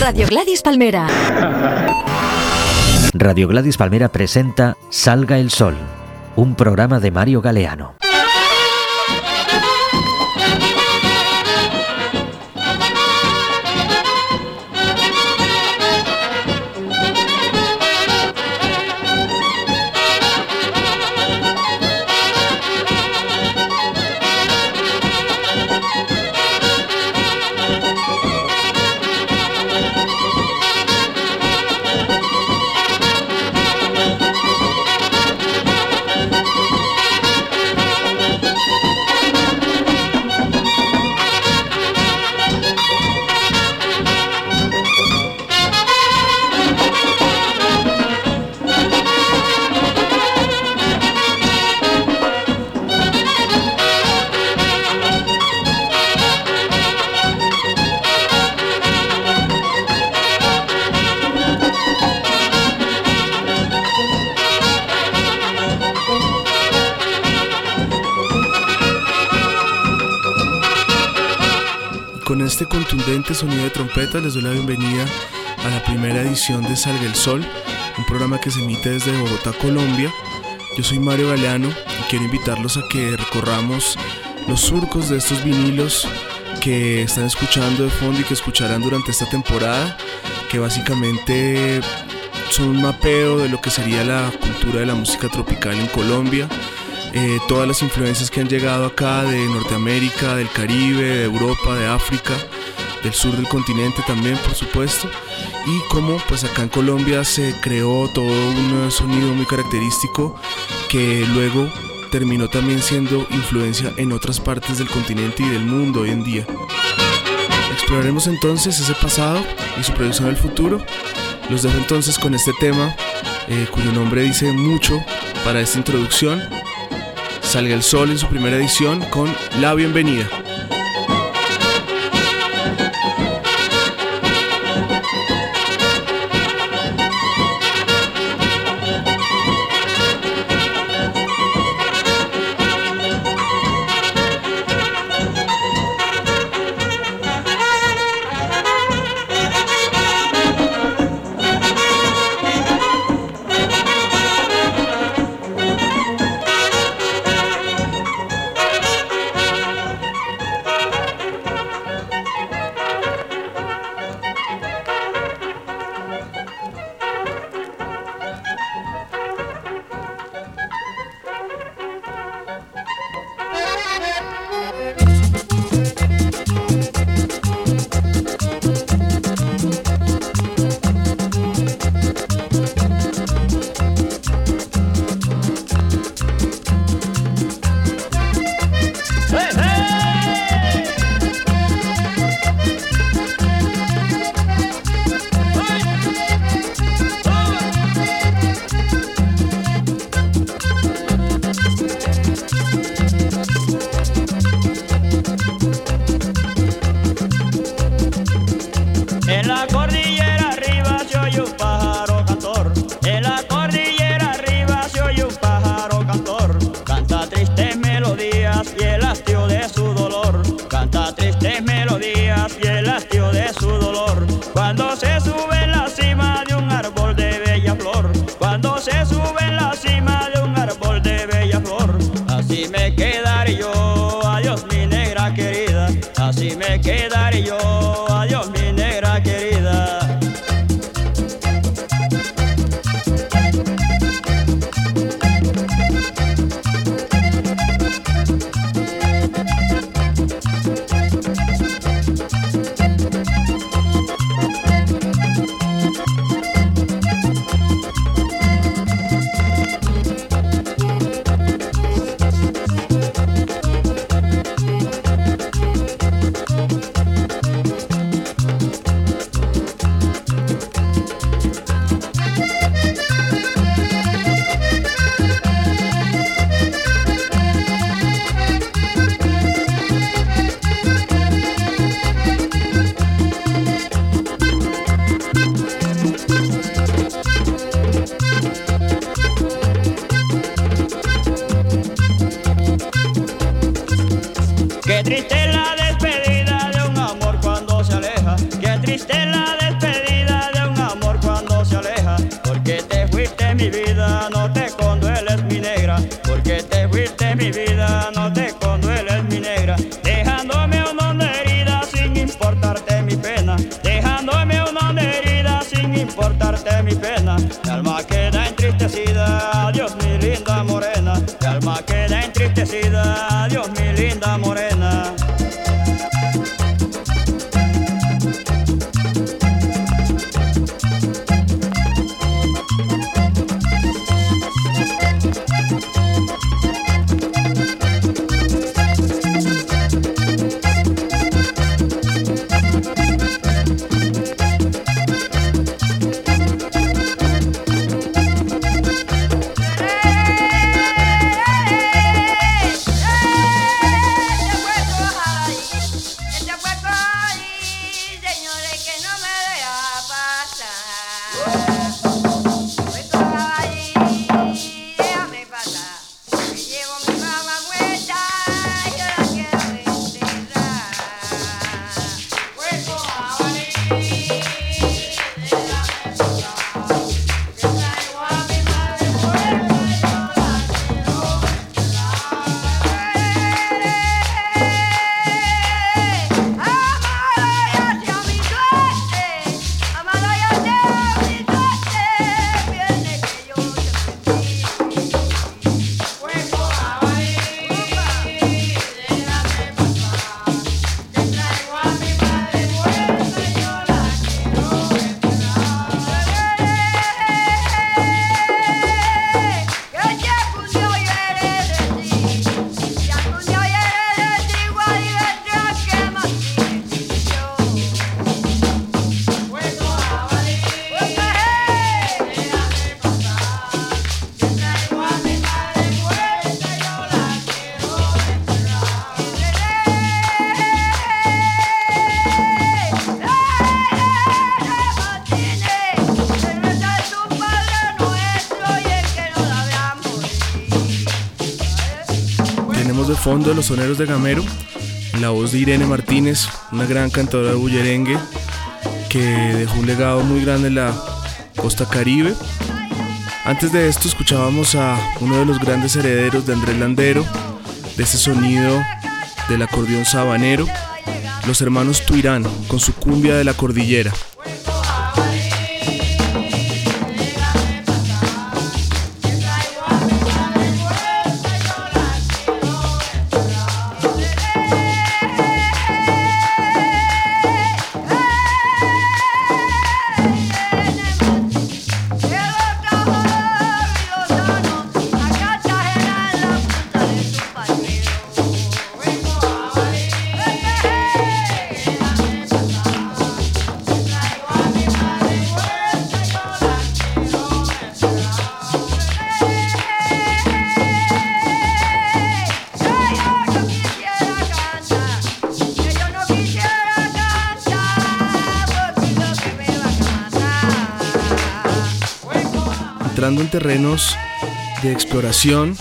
Radio Gladys Palmera. Radio Gladys Palmera presenta Salga el Sol, un programa de Mario Galeano. Este contundente sonido de trompeta les doy la bienvenida a la primera edición de Salga el Sol, un programa que se emite desde Bogotá, Colombia. Yo soy Mario Galeano y quiero invitarlos a que recorramos los surcos de estos vinilos que están escuchando de fondo y que escucharán durante esta temporada, que básicamente son un mapeo de lo que sería la cultura de la música tropical en Colombia. Eh, todas las influencias que han llegado acá de Norteamérica, del Caribe, de Europa, de África, del sur del continente también, por supuesto, y cómo pues acá en Colombia se creó todo un sonido muy característico que luego terminó también siendo influencia en otras partes del continente y del mundo hoy en día. Exploraremos entonces ese pasado y su proyección al futuro. Los dejo entonces con este tema, eh, cuyo nombre dice mucho para esta introducción Salga el Sol en su primera edición con La Bienvenida. Qué triste la despedida. De los soneros de Gamero, la voz de Irene Martínez, una gran cantadora de bullerengue que dejó un legado muy grande en la costa caribe. Antes de esto escuchábamos a uno de los grandes herederos de Andrés Landero, de ese sonido del acordeón sabanero, los hermanos Tuirán con su cumbia de la cordillera. Terrenos de exploración,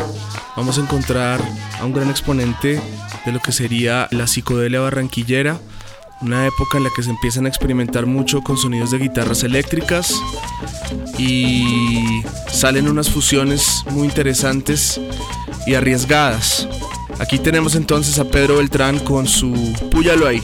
vamos a encontrar a un gran exponente de lo que sería la psicodelia barranquillera, una época en la que se empiezan a experimentar mucho con sonidos de guitarras eléctricas y salen unas fusiones muy interesantes y arriesgadas. Aquí tenemos entonces a Pedro Beltrán con su Púyalo ahí.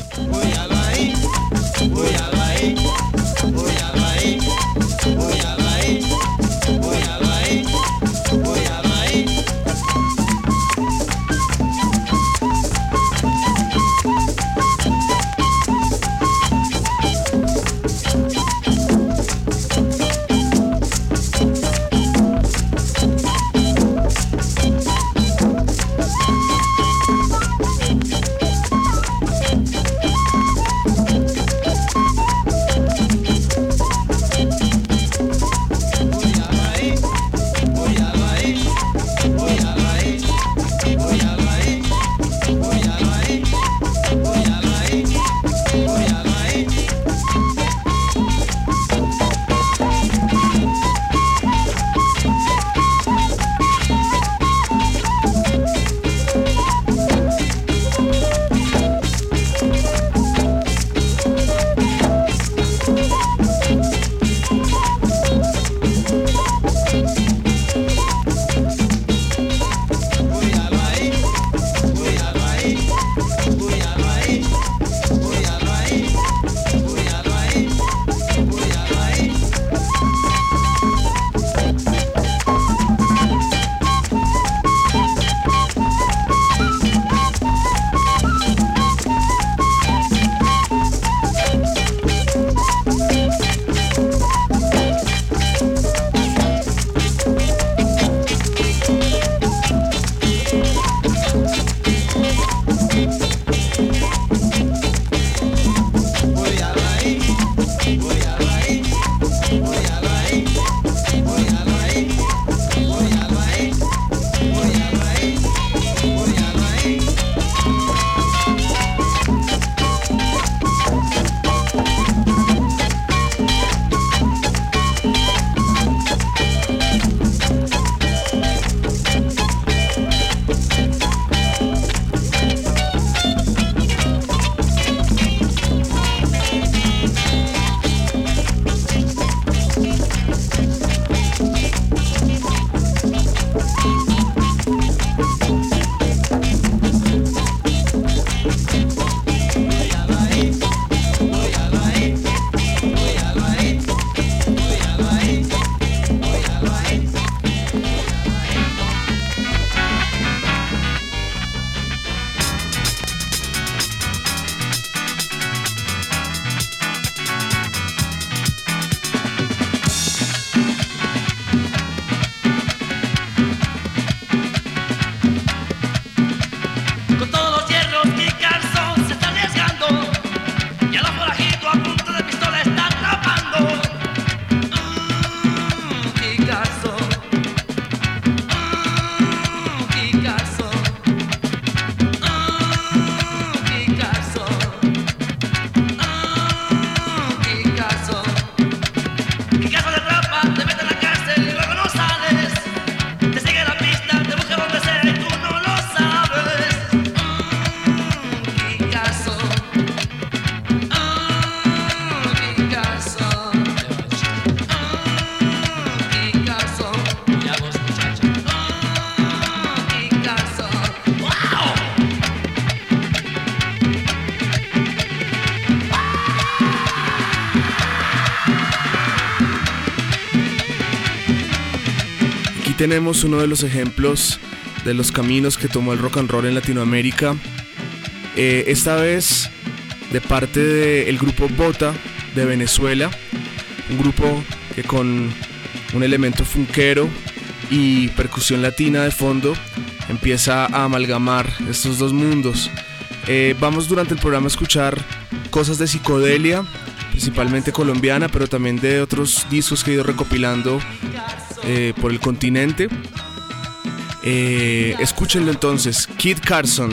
Tenemos uno de los ejemplos de los caminos que tomó el rock and roll en Latinoamérica. Eh, esta vez de parte del grupo Bota de Venezuela, un grupo que con un elemento funkero y percusión latina de fondo empieza a amalgamar estos dos mundos. Eh, vamos durante el programa a escuchar cosas de psicodelia, principalmente colombiana, pero también de otros discos que he ido recopilando eh, por el continente. Eh, escúchenlo entonces, Kid Carson.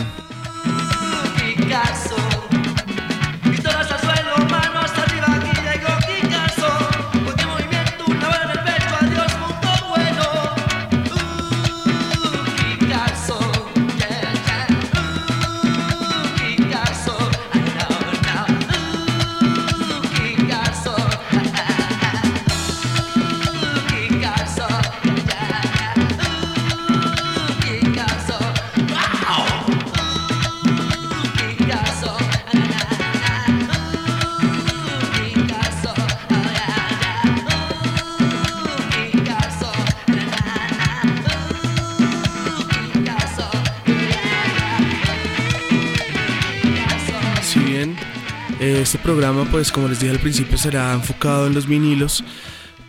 Programa, pues como les dije al principio, será enfocado en los vinilos.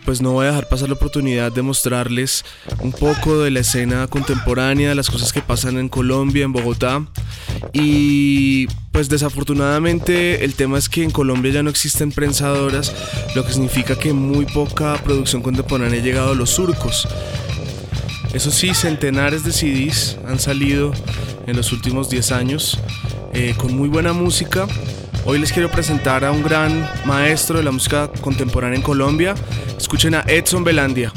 Pues no voy a dejar pasar la oportunidad de mostrarles un poco de la escena contemporánea, las cosas que pasan en Colombia, en Bogotá. Y pues desafortunadamente el tema es que en Colombia ya no existen prensadoras, lo que significa que muy poca producción contemporánea ha llegado a los surcos. Eso sí, centenares de CDs han salido en los últimos 10 años eh, con muy buena música Hoy les quiero presentar a un gran maestro de la música contemporánea en Colombia. Escuchen a Edson Belandia.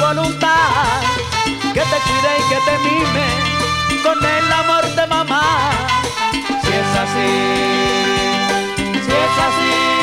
Voluntad, que te cuide y que te mime con el amor de mamá. Si es así, si es así,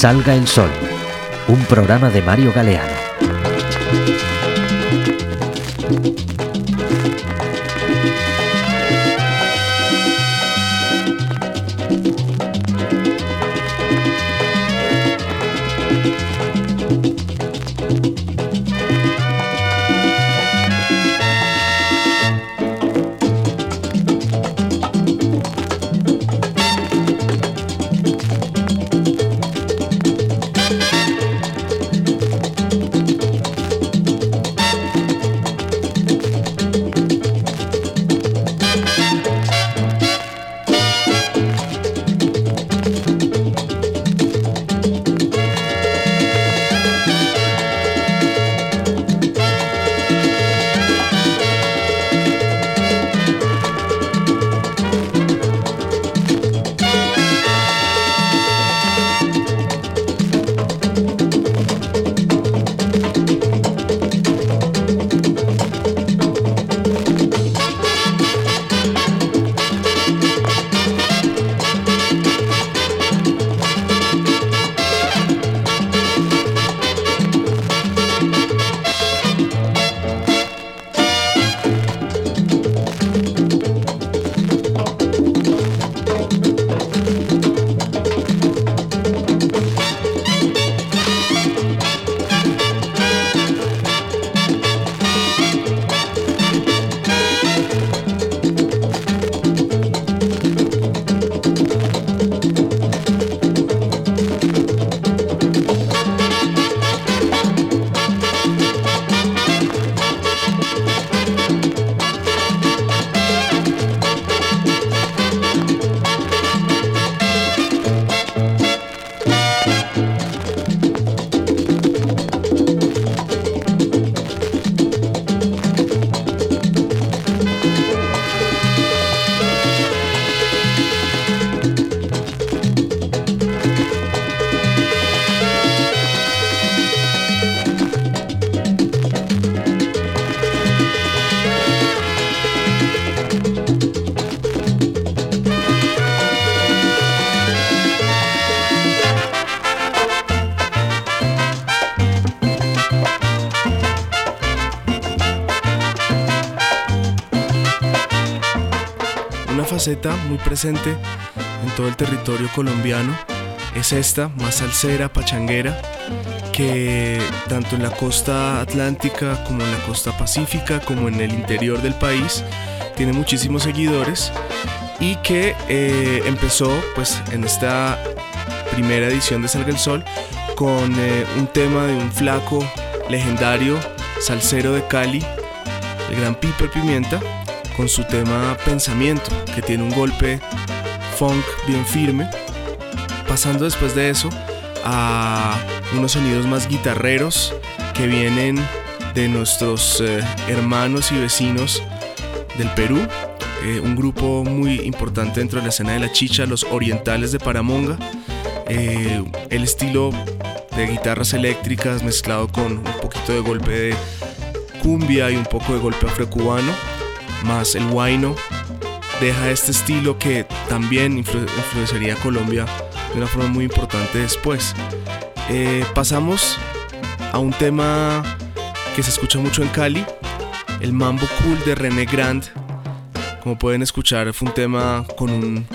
Salga el Sol, un programa de Mario Galeano. Muy presente en todo el territorio colombiano es esta, más salsera, pachanguera, que tanto en la costa atlántica como en la costa pacífica, como en el interior del país, tiene muchísimos seguidores y que eh, empezó pues en esta primera edición de Salga el Sol con eh, un tema de un flaco legendario, salsero de Cali, el gran Piper Pimienta, con su tema Pensamiento, que tiene un golpe funk bien firme. Pasando después de eso a unos sonidos más guitarreros que vienen de nuestros eh, hermanos y vecinos del Perú, eh, un grupo muy importante dentro de la escena de la chicha, los orientales de Paramonga. Eh, el estilo de guitarras eléctricas mezclado con un poquito de golpe de cumbia y un poco de golpe afrocubano, más el huayno, deja este estilo que también influenciaría a Colombia de una forma muy importante después. Eh, pasamos a un tema que se escucha mucho en Cali, el Mambo Cool de René Grand. Como pueden escuchar, fue un tema con un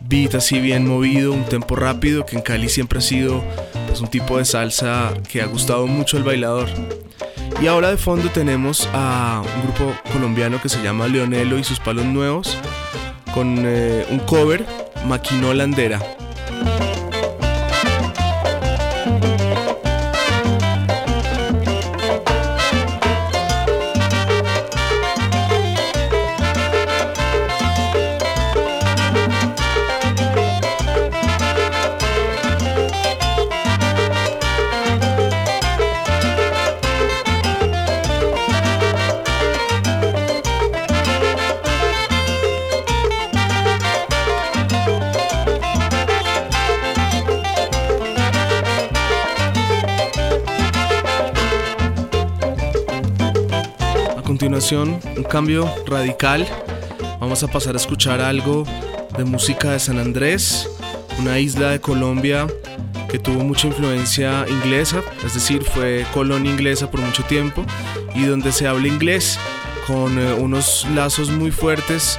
beat así bien movido, un tempo rápido, que en Cali siempre ha sido pues, un tipo de salsa que ha gustado mucho al bailador. Y ahora de fondo tenemos a un grupo colombiano que se llama Leonelo y sus palos nuevos, con eh, un cover, Un cambio radical. Vamos a pasar a escuchar algo de música de San Andrés, una isla de Colombia que tuvo mucha influencia inglesa, es decir, fue colonia inglesa por mucho tiempo y donde se habla inglés con eh, unos lazos muy fuertes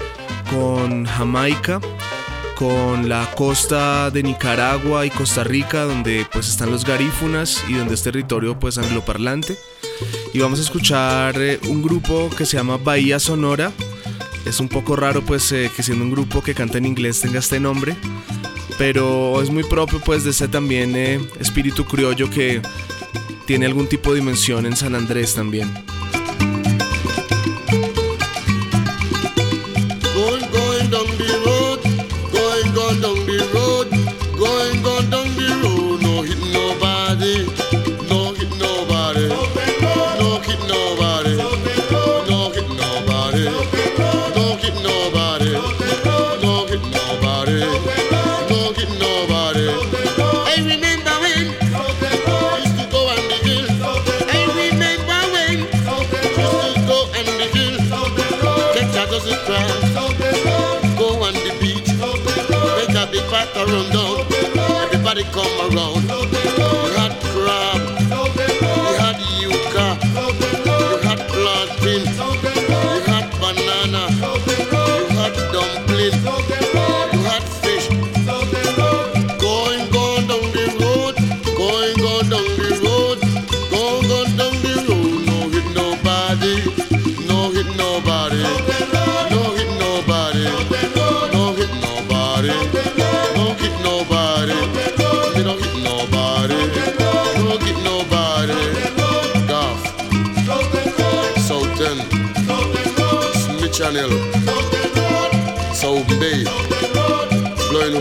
con Jamaica, con la costa de Nicaragua y Costa Rica, donde pues están los garífunas y donde es territorio pues angloparlante y vamos a escuchar eh, un grupo que se llama Bahía Sonora. Es un poco raro pues eh, que siendo un grupo que canta en inglés tenga este nombre, pero es muy propio pues de ese también eh, espíritu criollo que tiene algún tipo de dimensión en San Andrés también. Come around.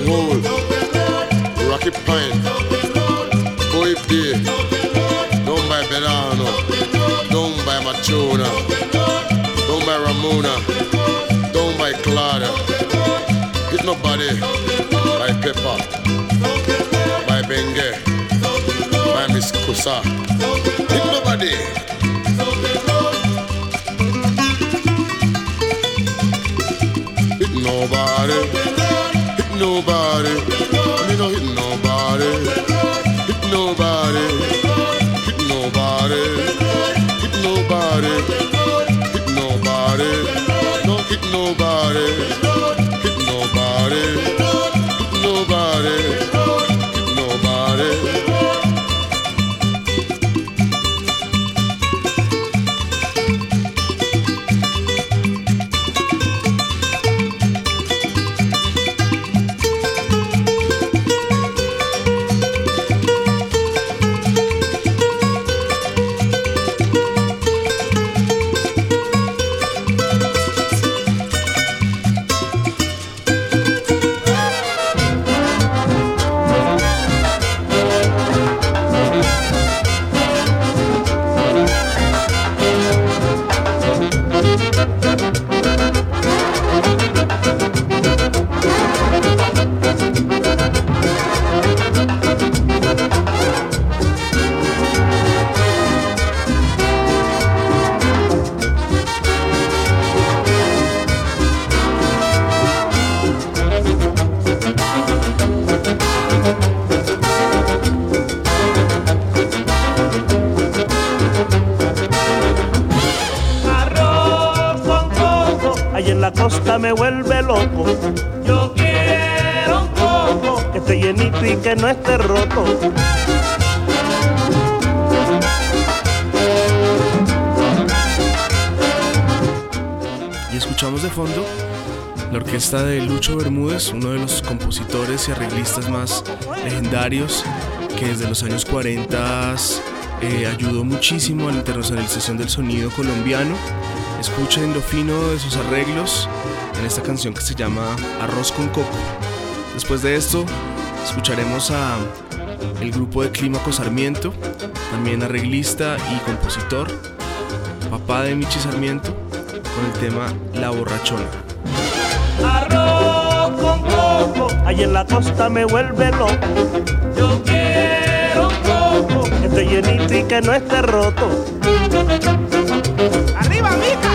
Roll, Rocky Pine, Coip Day, Don't Buy Belano, Don't Buy Machona, Don't Buy Ramona, Don't Buy Clara, It's Nobody by Pepper. Hit nobody. Me no hit me vuelve loco. Yo quiero un coco que esté llenito y que no esté roto. Y escuchamos de fondo la orquesta de Lucho Bermúdez, uno de los compositores y arreglistas más legendarios que desde los años 40 eh, ayudó muchísimo a la internacionalización del sonido colombiano. Escuchen lo fino de sus arreglos en esta canción que se llama Arroz con Coco. Después de esto, escucharemos a el grupo de Clímaco Sarmiento, también arreglista y compositor, papá de Michi Sarmiento, con el tema La Borrachona. Arroz con coco, ahí en la costa me vuelve loco. Yo quiero un coco que esté llenito y que no esté roto. ¡Arriba, mija!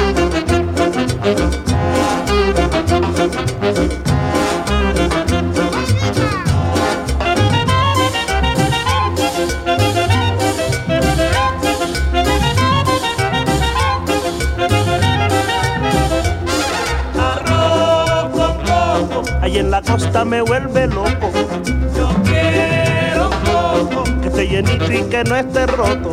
Ahí en la costa me vuelve loco. Yo quiero un coco que esté llenito y que no esté roto.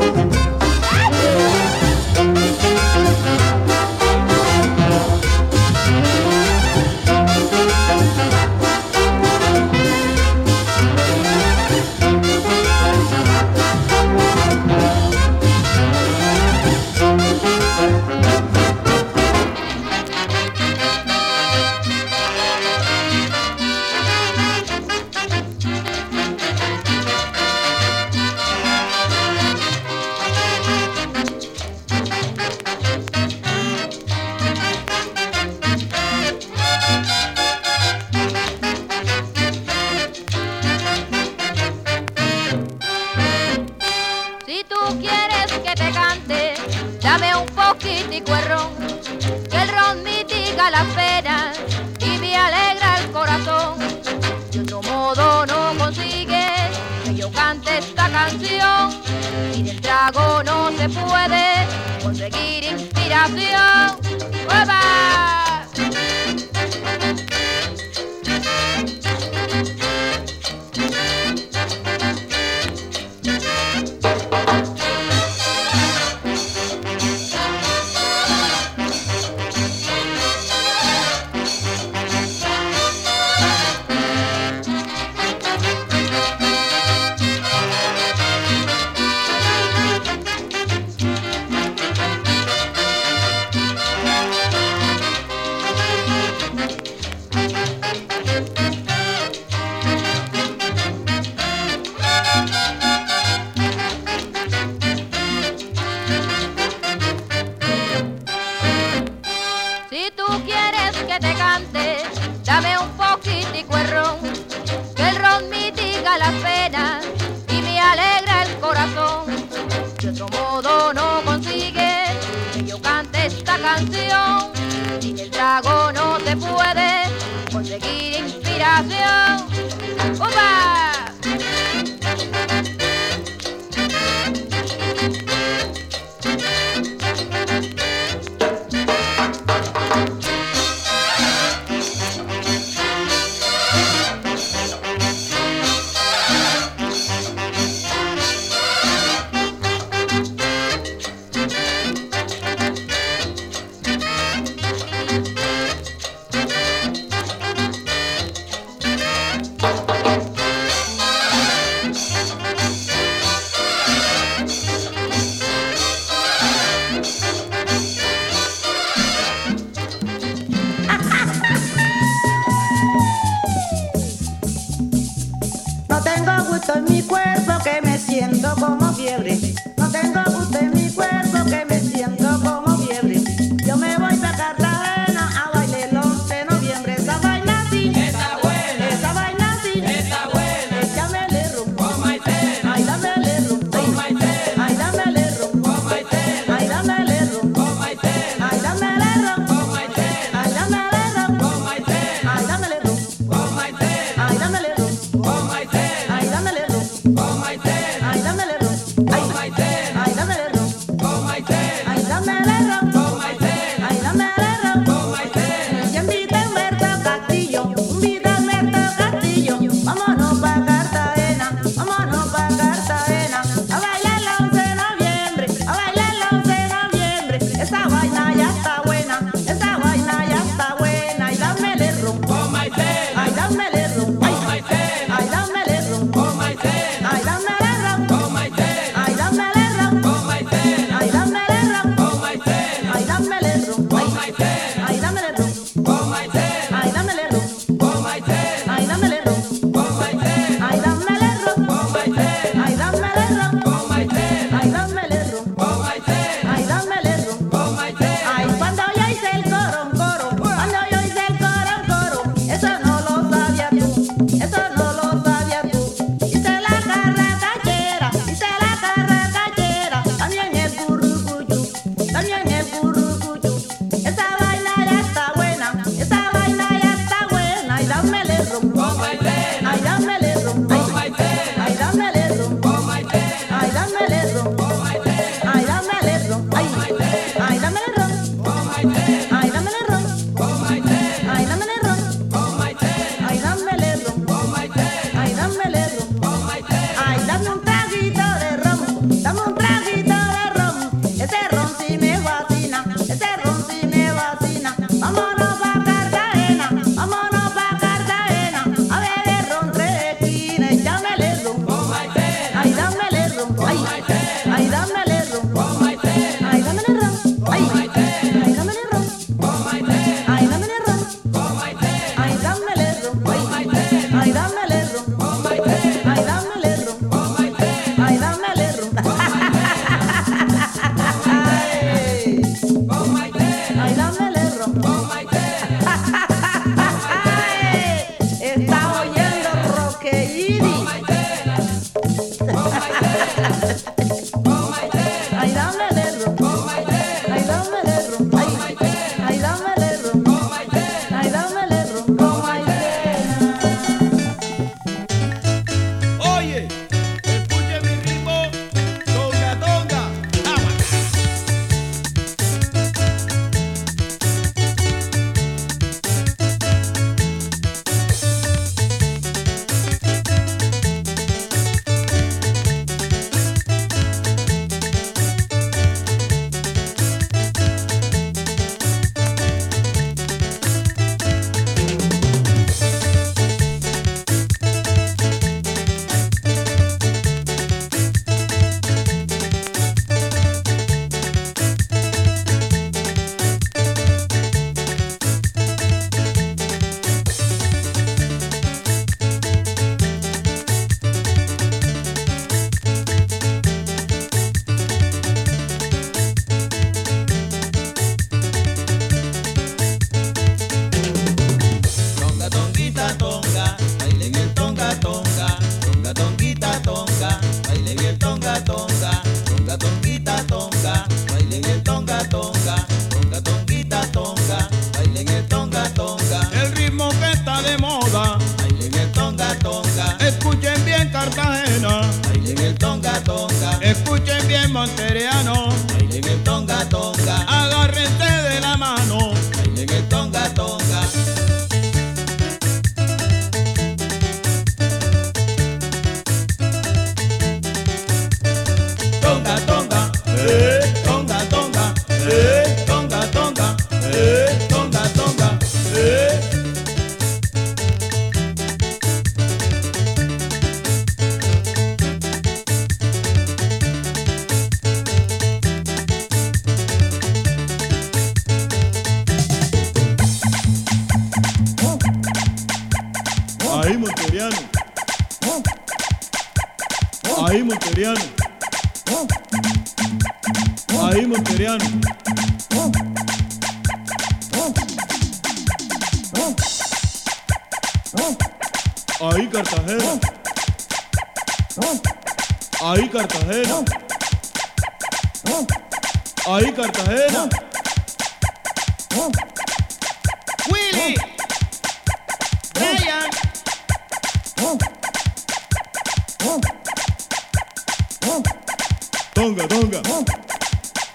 Tonga, tonga.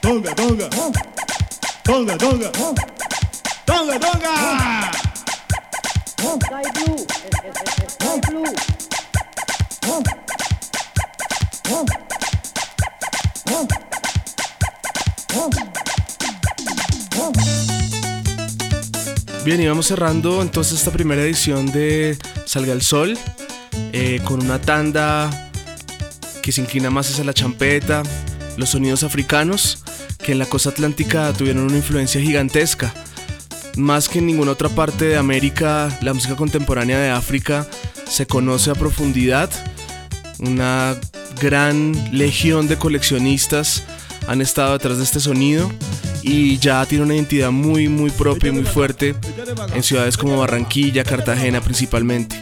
Tonga, tonga. Tonga, tonga. Tonga, tonga. Sky Blue, Sky Blue. Bien, y vamos cerrando entonces esta primera edición de Salga el Sol eh, con una tanda que se inclina más hacia la champeta, los sonidos africanos, que en la costa atlántica tuvieron una influencia gigantesca. Más que en ninguna otra parte de América, la música contemporánea de África se conoce a profundidad. Una gran legión de coleccionistas han estado detrás de este sonido y ya tiene una identidad muy muy propia y muy fuerte en ciudades como Barranquilla, Cartagena principalmente.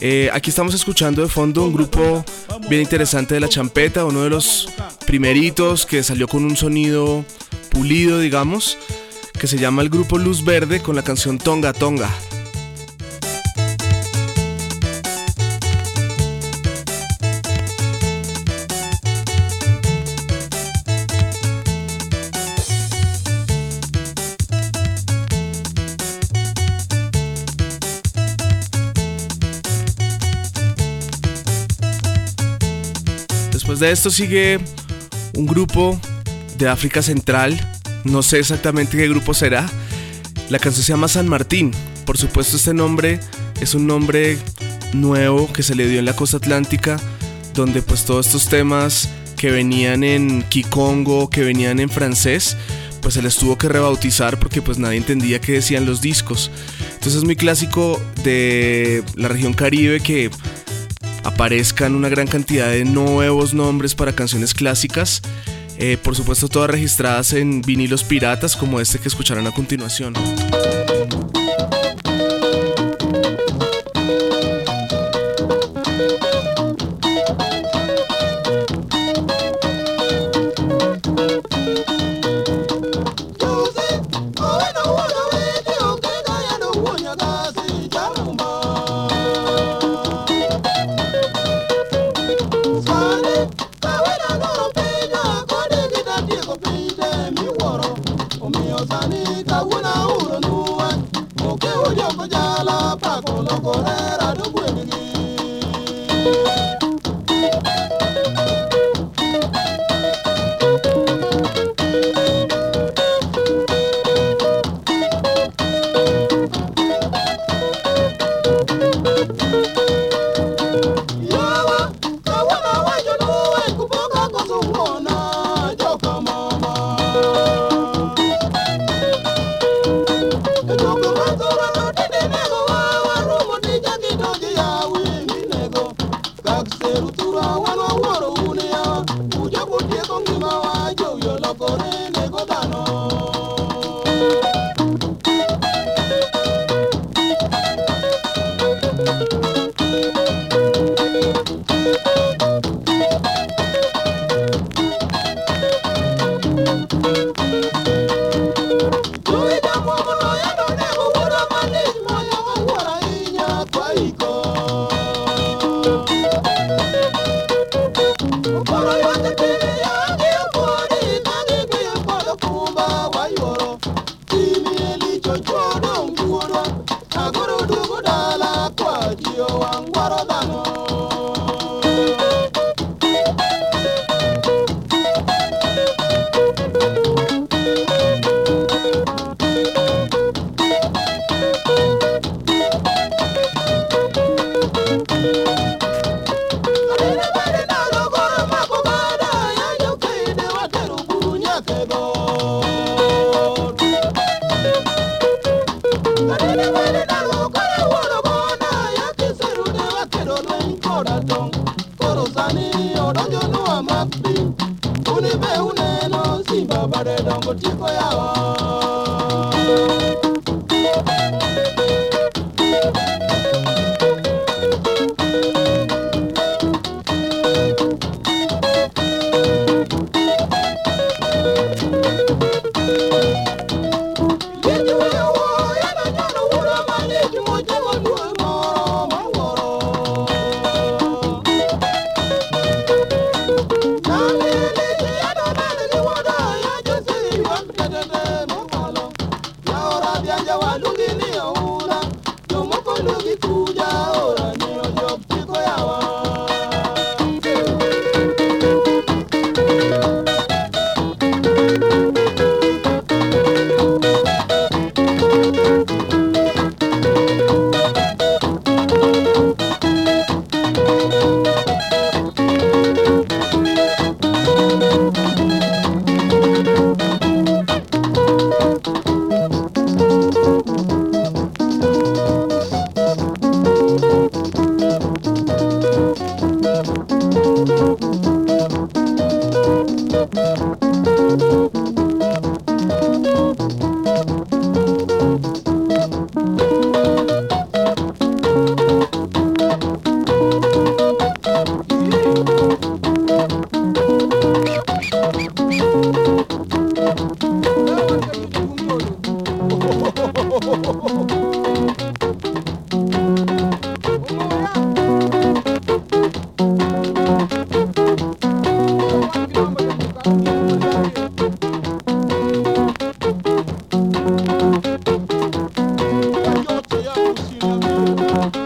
Eh, aquí estamos escuchando de fondo un grupo bien interesante de la champeta, uno de los primeritos que salió con un sonido pulido, digamos, que se llama el grupo Luz Verde con la canción Tonga Tonga. Después de esto sigue un grupo de África Central. No sé exactamente qué grupo será. La canción se llama San Martín. Por supuesto este nombre es un nombre nuevo que se le dio en la costa atlántica, donde pues todos estos temas que venían en Kikongo, que venían en francés, pues se les tuvo que rebautizar porque pues nadie entendía qué decían los discos. Entonces es muy clásico de la región caribe que aparezcan una gran cantidad de nuevos nombres para canciones clásicas. Eh, por supuesto, todas registradas en vinilos piratas como este que escucharán a continuación.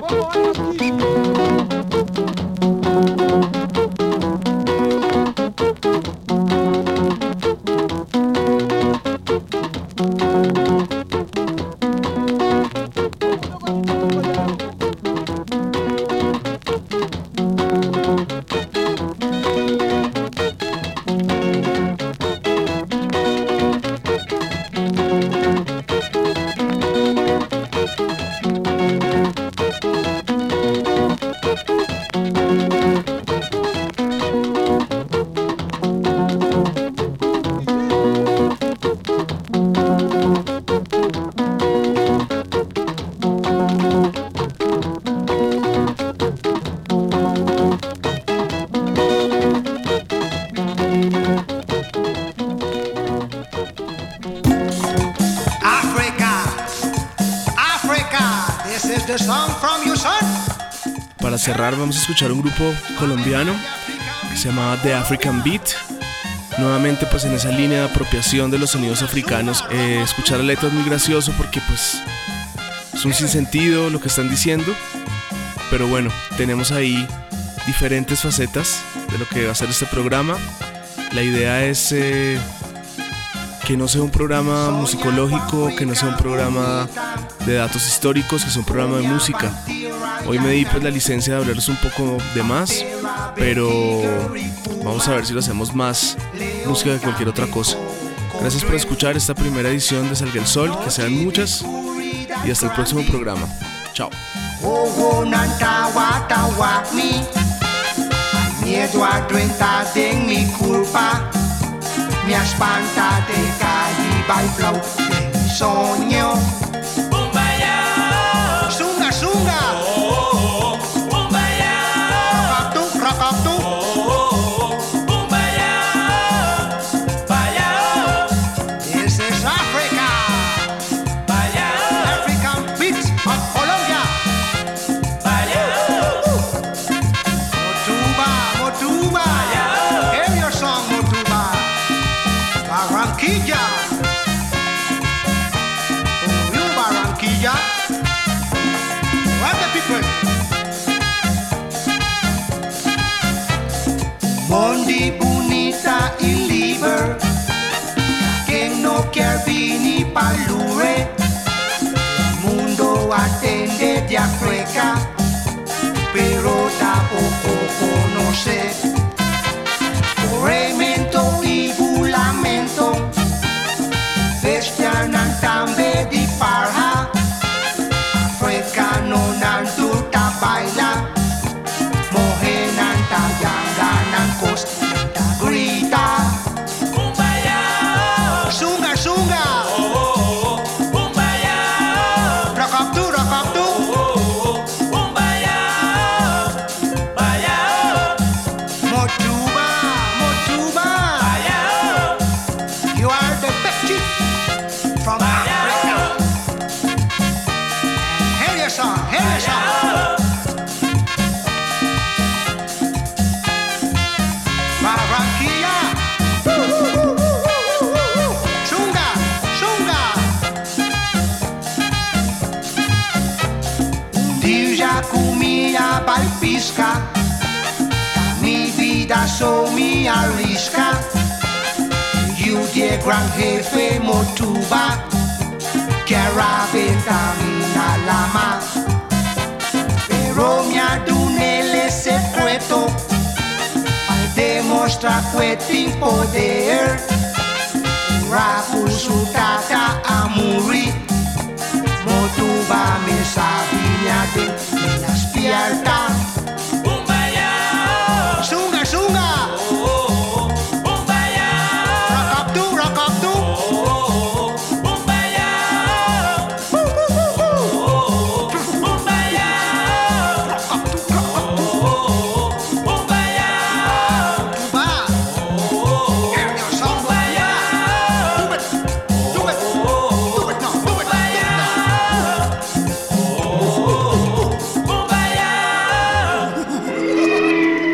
Oh, escuchar un grupo colombiano que se llamaba The African Beat. Nuevamente pues en esa línea de apropiación de los sonidos africanos. Eh, escuchar la letra es muy gracioso porque pues es un sinsentido lo que están diciendo. Pero bueno, tenemos ahí diferentes facetas de lo que va a ser este programa. La idea es eh, que no sea un programa musicológico, que no sea un programa de datos históricos, que sea un programa de música. Hoy me di pues la licencia de hablaros un poco de más, pero vamos a ver si lo hacemos más música que cualquier otra cosa. Gracias por escuchar esta primera edición de Salga el Sol, que sean muchas y hasta el próximo programa. Chao. De de de palure. Mundo atende de África gran jefe motuba Que vitamina lama Pero mi adunele secreto Al demostrar que tin poder. Rapu su tata amuri Motuba me sabia de las pierda